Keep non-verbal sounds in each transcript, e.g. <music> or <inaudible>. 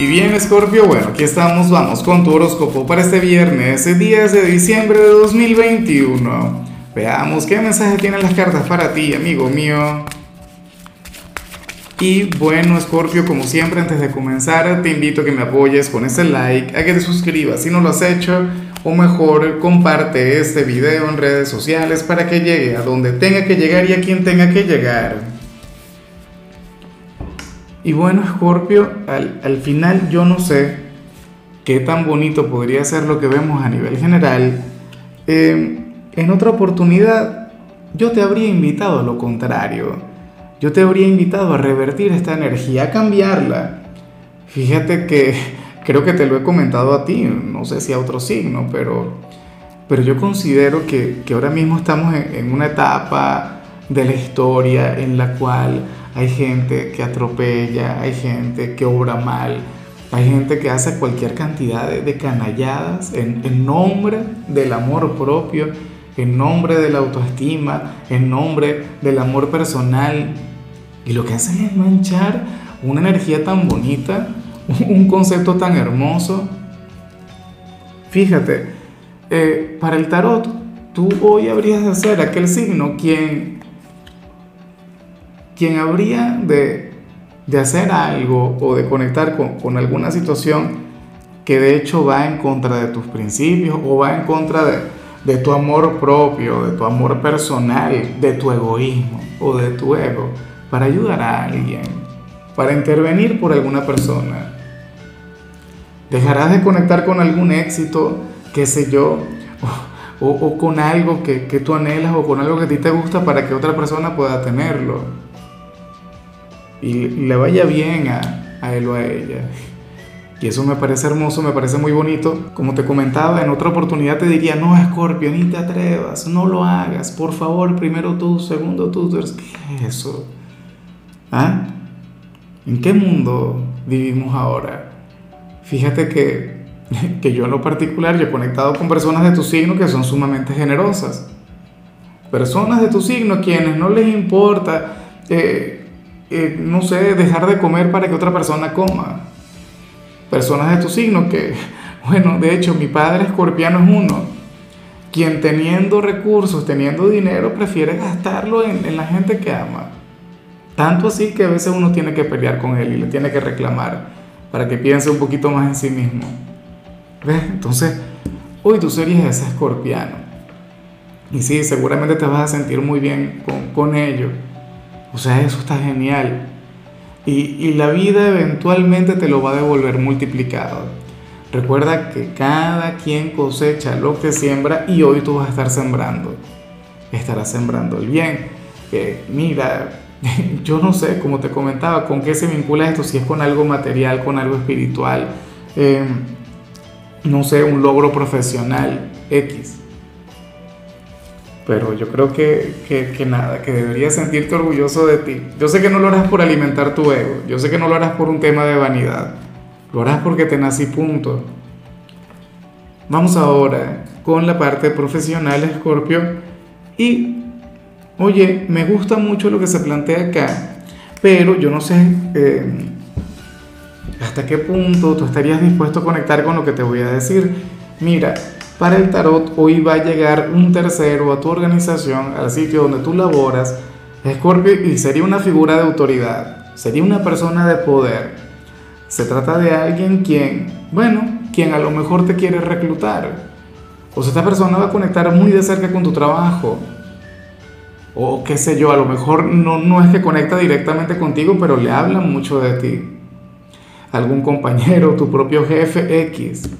Y bien, Scorpio, bueno, aquí estamos, vamos con tu horóscopo para este viernes, 10 de diciembre de 2021. Veamos qué mensaje tienen las cartas para ti, amigo mío. Y bueno, Scorpio, como siempre, antes de comenzar, te invito a que me apoyes con ese like, a que te suscribas si no lo has hecho, o mejor, comparte este video en redes sociales para que llegue a donde tenga que llegar y a quien tenga que llegar. Y bueno, Scorpio, al, final yo no sé qué tan bonito podría ser lo que vemos a nivel general. Eh, en otra oportunidad, yo te habría invitado a lo contrario. Yo te habría invitado a revertir esta energía, a cambiarla. Fíjate que <laughs> creo que te lo he comentado a ti, no sé si a otro signo, pero, pero yo considero que, ahora mismo estamos en una etapa de la historia en la cual hay gente que atropella, hay gente que obra mal, hay gente que hace cualquier cantidad de, canalladas en, nombre del amor propio, en nombre de la autoestima, en nombre del amor personal. Y lo que hacen es manchar una energía tan bonita, <laughs> un concepto tan hermoso. Fíjate, eh, para el tarot, tú hoy habrías de ser aquel signo quien quien habría de, hacer algo o de conectar con, alguna situación que de hecho va en contra de tus principios o va en contra de, de tu amor propio, de tu amor personal, de tu egoísmo o de tu ego, para ayudar a alguien, para intervenir por alguna persona. Dejarás de conectar con algún éxito, qué sé yo, o, con algo que, que, tú anhelas o con algo que a ti te gusta para que otra persona pueda tenerlo y le vaya bien a, él o a ella. Y eso me parece hermoso, me parece muy bonito. Como te comentaba, en otra oportunidad te diría, no, Scorpio, ni te atrevas, no lo hagas, por favor, primero tú, segundo tú, ¿qué es eso? ¿Ah? ¿En qué mundo vivimos ahora? Fíjate que, <laughs> que yo en lo particular, yo he conectado con personas de tu signo que son sumamente generosas. Personas de tu signo quienes no les importa eh, eh, no sé, dejar de comer para que otra persona coma. Personas de tu signo que, <laughs> bueno, de hecho mi padre escorpiano es uno, quien teniendo recursos, teniendo dinero, prefiere gastarlo en, la gente que ama. Tanto así que a veces uno tiene que pelear con él y le tiene que reclamar para que piense un poquito más en sí mismo. ¿Ves? Entonces, hoy tú serías ese escorpiano. Y sí, seguramente te vas a sentir muy bien con, con ello o sea, eso está genial. Y, la vida eventualmente te lo va a devolver multiplicado. Recuerda que cada quien cosecha lo que siembra y hoy tú vas a estar sembrando. Estarás sembrando el bien. mira, <laughs> yo no sé, como te comentaba, con qué se vincula esto, si es con algo material, con algo espiritual, eh, no sé, un logro profesional X. Pero yo creo que, que, nada, que deberías sentirte orgulloso de ti. Yo sé que no lo harás por alimentar tu ego, yo sé que no lo harás por un tema de vanidad, lo harás porque te nací punto. Vamos ahora con la parte profesional, Scorpio. Y, oye, me gusta mucho lo que se plantea acá, pero yo no sé eh, hasta qué punto tú estarías dispuesto a conectar con lo que te voy a decir. Mira, para el tarot, hoy va a llegar un tercero a tu organización, al sitio donde tú laboras, Scorpio, y sería una figura de autoridad, sería una persona de poder. Se trata de alguien quien, bueno, quien a lo mejor te quiere reclutar. O sea, esta persona va a conectar muy de cerca con tu trabajo. O qué sé yo, a lo mejor no, no es que conecta directamente contigo, pero le habla mucho de ti. Algún compañero, tu propio jefe X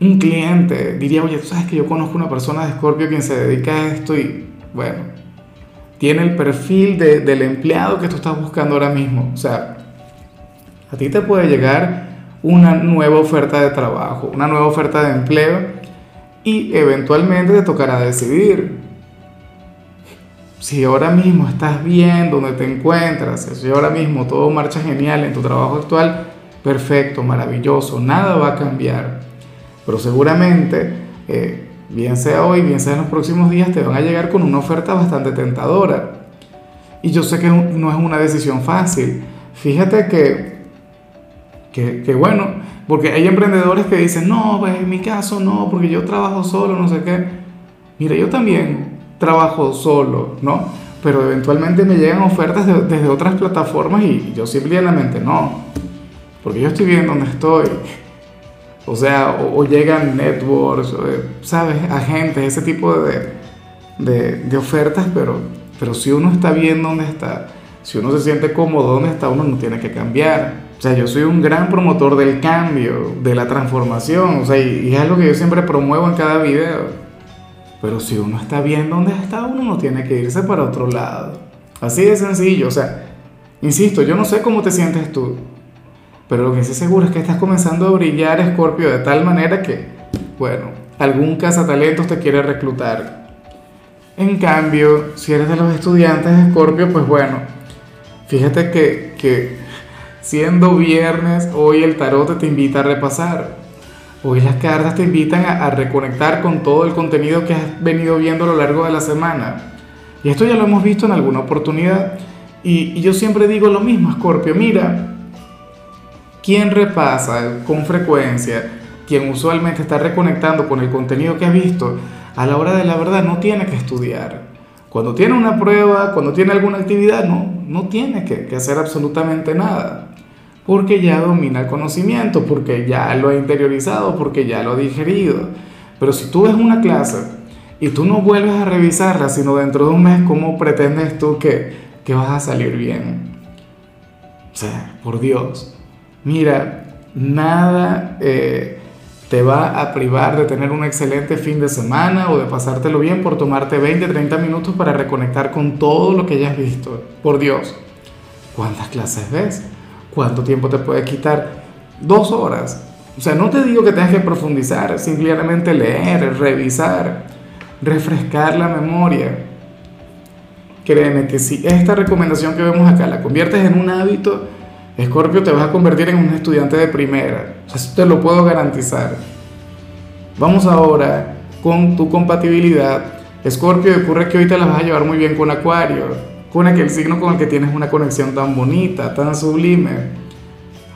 un cliente diría, oye, tú sabes que yo conozco una persona de Scorpio quien se dedica a esto y, bueno, tiene el perfil del empleado que tú estás buscando ahora mismo. O sea, a ti te puede llegar una nueva oferta de trabajo, una nueva oferta de empleo y eventualmente te tocará decidir. Si ahora mismo estás bien donde te encuentras, si ahora mismo todo marcha genial en tu trabajo actual, perfecto, maravilloso, nada va a cambiar pero seguramente, eh, bien sea hoy, bien sea en los próximos días, te van a llegar con una oferta bastante tentadora. Y yo sé que no es una decisión fácil. Fíjate que Que, que, bueno, porque hay emprendedores que dicen, no, pues en mi caso no, porque yo trabajo solo, no sé qué. Mira, yo también trabajo solo, ¿no? Pero eventualmente me llegan ofertas desde otras plataformas y, yo simplemente no, porque yo estoy bien donde estoy. O sea, o, llegan networks, eh, ¿sabes? Agentes, ese tipo de, de, de ofertas, pero, pero si uno está bien donde está, si uno se siente cómodo donde está, uno no tiene que cambiar. O sea, yo soy un gran promotor del cambio, de la transformación, o sea, y, es algo que yo siempre promuevo en cada video. Pero si uno está bien donde está, uno no tiene que irse para otro lado. Así de sencillo, o sea, insisto, yo no sé cómo te sientes tú, pero lo que sí seguro es que estás comenzando a brillar, Scorpio, de tal manera que, bueno, algún cazatalentos te quiere reclutar. En cambio, si eres de los estudiantes de Scorpio, pues bueno, fíjate que, que siendo viernes, hoy el tarot te invita a repasar. Hoy las cartas te invitan a, reconectar con todo el contenido que has venido viendo a lo largo de la semana. Y esto ya lo hemos visto en alguna oportunidad. Y, y yo siempre digo lo mismo, Scorpio, mira, quien repasa con frecuencia, quien usualmente está reconectando con el contenido que ha visto, a la hora de la verdad no tiene que estudiar. Cuando tiene una prueba, cuando tiene alguna actividad, no, no tiene que, que hacer absolutamente nada porque ya domina el conocimiento, porque ya lo ha interiorizado, porque ya lo ha digerido. Pero si tú ves una clase y tú no vuelves a revisarla, sino dentro de un mes, ¿cómo pretendes tú que, que vas a salir bien? O sea, por Dios. Mira, nada eh, te va a privar de tener un excelente fin de semana o de pasártelo bien por tomarte 20, 30 minutos para reconectar con todo lo que hayas visto. Por Dios, ¿cuántas clases ves? ¿Cuánto tiempo te puede quitar? Dos horas. O sea, no te digo que tengas que profundizar, simplemente leer, revisar, refrescar la memoria. Créeme que si esta recomendación que vemos acá la conviertes en un hábito, Escorpio te vas a convertir en un estudiante de primera. Eso te lo puedo garantizar. Vamos ahora con tu compatibilidad. Escorpio, ocurre que hoy te la vas a llevar muy bien con Acuario con aquel signo con el que tienes una conexión tan bonita, tan sublime.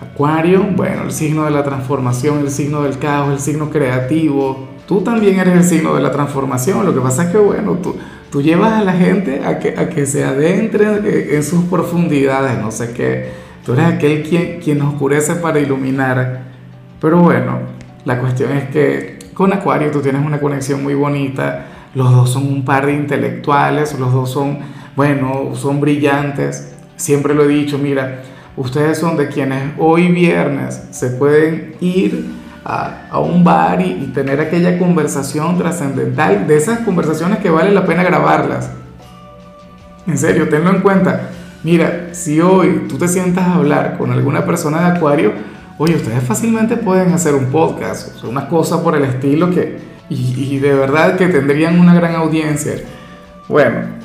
Acuario, bueno, el signo de la transformación, el signo del caos, el signo creativo. Tú también eres el signo de la transformación. Lo que pasa es que, bueno, tú, tú llevas a la gente a que, a que se adentre en sus profundidades, no sé qué. Tú eres aquel quien, quien oscurece para iluminar. Pero bueno, la cuestión es que con Acuario tú tienes una conexión muy bonita. Los dos son un par de intelectuales, los dos son bueno, son brillantes. Siempre lo he dicho, mira, ustedes son de quienes hoy viernes se pueden ir a, un bar y, tener aquella conversación trascendental, de esas conversaciones que vale la pena grabarlas. En serio, tenlo en cuenta. Mira, si hoy tú te sientas a hablar con alguna persona de Acuario, oye, ustedes fácilmente pueden hacer un podcast, o sea, una cosa por el estilo que, y, y de verdad que tendrían una gran audiencia. Bueno,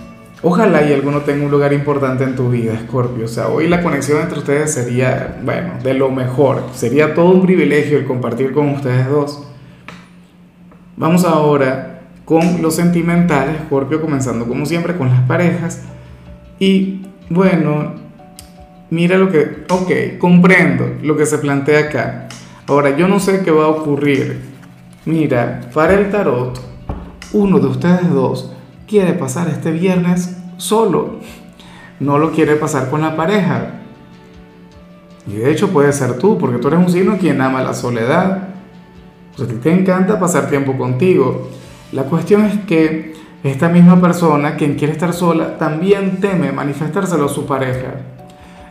Ojalá y alguno tenga un lugar importante en tu vida, Scorpio. O sea, hoy la conexión entre ustedes sería, bueno, de lo mejor. Sería todo un privilegio el compartir con ustedes dos. Vamos ahora con los sentimentales, Scorpio, comenzando como siempre con las parejas. Y bueno, mira lo que, ok, comprendo lo que se plantea acá. Ahora, yo no sé qué va a ocurrir. Mira, para el tarot, uno de ustedes dos quiere pasar este viernes solo, no lo quiere pasar con la pareja. Y de hecho puede ser tú, porque tú eres un signo quien ama la soledad. O sea, te encanta pasar tiempo contigo. La cuestión es que esta misma persona, quien quiere estar sola, también teme manifestárselo a su pareja.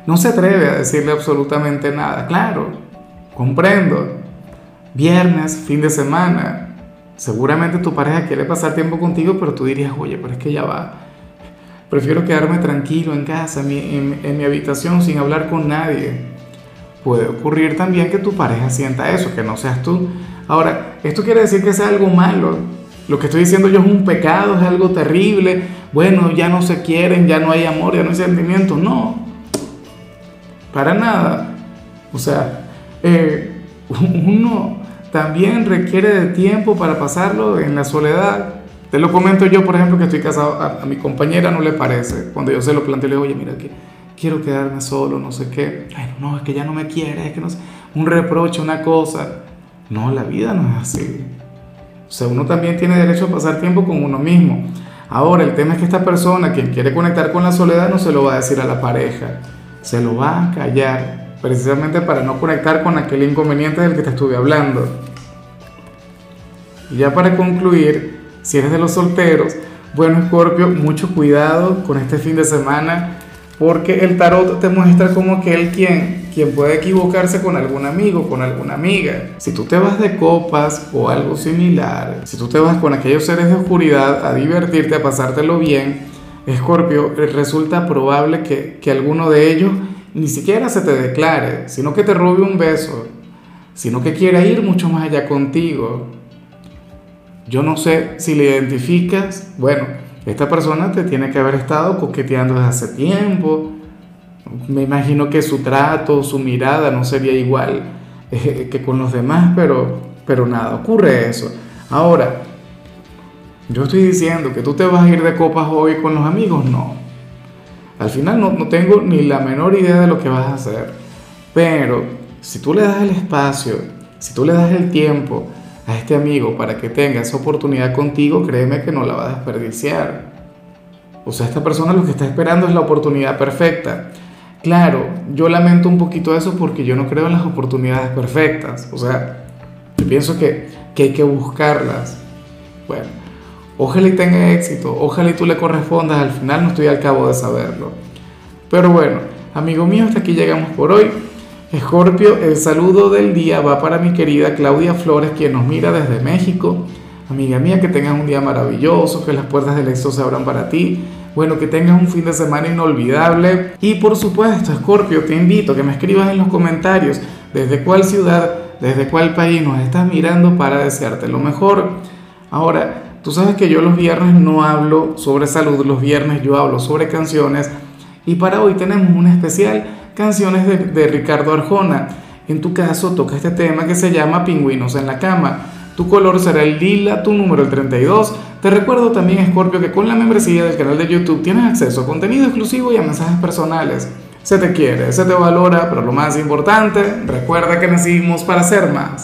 No se atreve a decirle absolutamente nada. Claro, comprendo. Viernes, fin de semana, Seguramente tu pareja quiere pasar tiempo contigo, pero tú dirías, oye, pero es que ya va. Prefiero quedarme tranquilo en casa, en mi, habitación, sin hablar con nadie. Puede ocurrir también que tu pareja sienta eso, que no seas tú. Ahora, ¿esto quiere decir que sea algo malo? Lo que estoy diciendo yo es un pecado, es algo terrible. Bueno, ya no se quieren, ya no hay amor, ya no hay sentimiento. No, para nada. O sea, eh, <laughs> uno también requiere de tiempo para pasarlo en la soledad. Te lo comento yo, por ejemplo, que estoy casado, a, mi compañera no le parece. Cuando yo se lo planteo, le digo, oye, mira, que quiero quedarme solo, no sé qué. Ay, no, es que ya no me quiere, es que no sé. un reproche, una cosa. No, la vida no es así. O sea, uno también tiene derecho a pasar tiempo con uno mismo. Ahora, el tema es que esta persona, quien quiere conectar con la soledad, no se lo va a decir a la pareja. Se lo va a callar, precisamente para no conectar con aquel inconveniente del que te estuve hablando. Y ya para concluir, si eres de los solteros, bueno, Scorpio, mucho cuidado con este fin de semana porque el tarot te muestra como aquel quien, quien puede equivocarse con algún amigo, con alguna amiga. Si tú te vas de copas o algo similar, si tú te vas con aquellos seres de oscuridad a divertirte, a pasártelo bien, Escorpio, resulta probable que, que alguno de ellos ni siquiera se te declare, sino que te robe un beso, sino que quiera ir mucho más allá contigo. Yo no sé si le identificas, bueno, esta persona te tiene que haber estado coqueteando desde hace tiempo. Me imagino que su trato, su mirada no sería igual eh, que con los demás, pero, pero nada, ocurre eso. Ahora, yo estoy diciendo que tú te vas a ir de copas hoy con los amigos, no. Al final no, no tengo ni la menor idea de lo que vas a hacer. Pero si tú le das el espacio, si tú le das el tiempo, a este amigo para que tenga esa oportunidad contigo, créeme que no la va a desperdiciar. O sea, esta persona lo que está esperando es la oportunidad perfecta. Claro, yo lamento un poquito eso porque yo no creo en las oportunidades perfectas. O sea, yo pienso que, que hay que buscarlas. Bueno, ojalá y tenga éxito, ojalá y tú le correspondas, al final no estoy al cabo de saberlo. Pero bueno, amigo mío, hasta aquí llegamos por hoy. Escorpio, el saludo del día va para mi querida Claudia Flores, quien nos mira desde México. Amiga mía, que tengas un día maravilloso, que las puertas del éxito se abran para ti. Bueno, que tengas un fin de semana inolvidable. Y por supuesto, Escorpio, te invito a que me escribas en los comentarios desde cuál ciudad, desde cuál país nos estás mirando para desearte lo mejor. Ahora, tú sabes que yo los viernes no hablo sobre salud, los viernes yo hablo sobre canciones. Y para hoy tenemos un especial canciones de, Ricardo Arjona. En tu caso toca este tema que se llama Pingüinos en la cama. Tu color será el lila, tu número el 32. Te recuerdo también, Scorpio, que con la membresía del canal de YouTube tienes acceso a contenido exclusivo y a mensajes personales. Se te quiere, se te valora, pero lo más importante, recuerda que nacimos para ser más.